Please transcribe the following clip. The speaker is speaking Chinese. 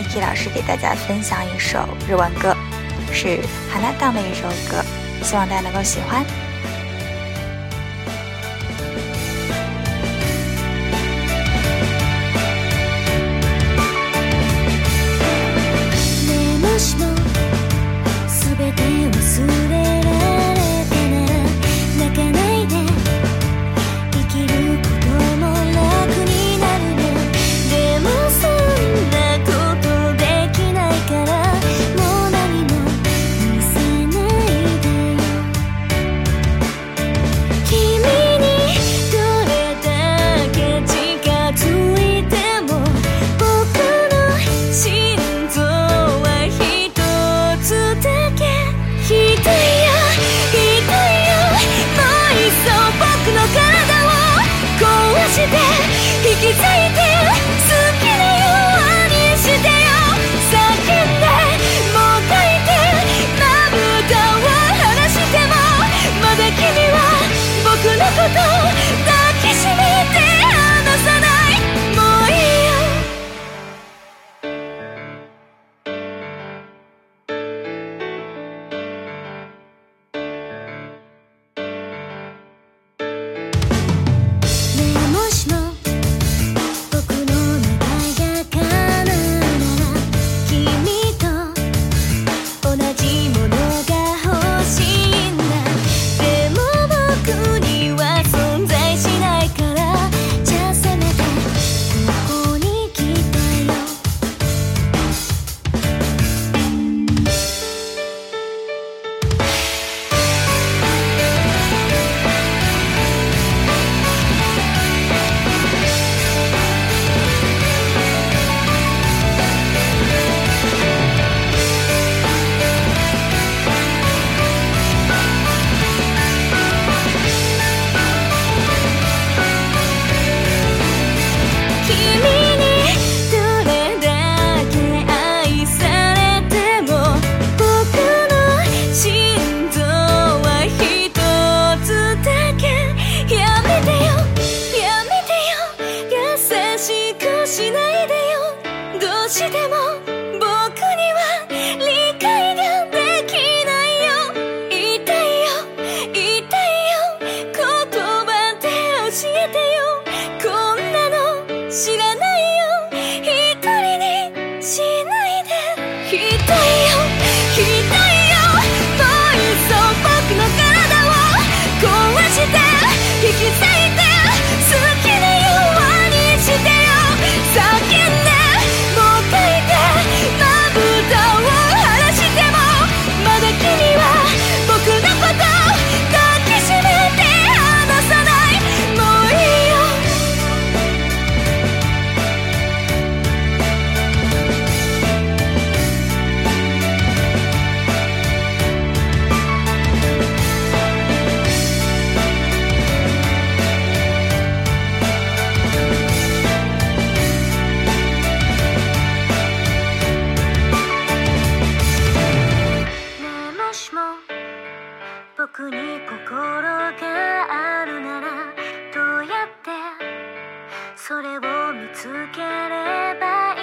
k i k i 老师给大家分享一首日文歌，是 h a l l o g 的一首歌，希望大家能够喜欢。ちゃいそれを見つければいい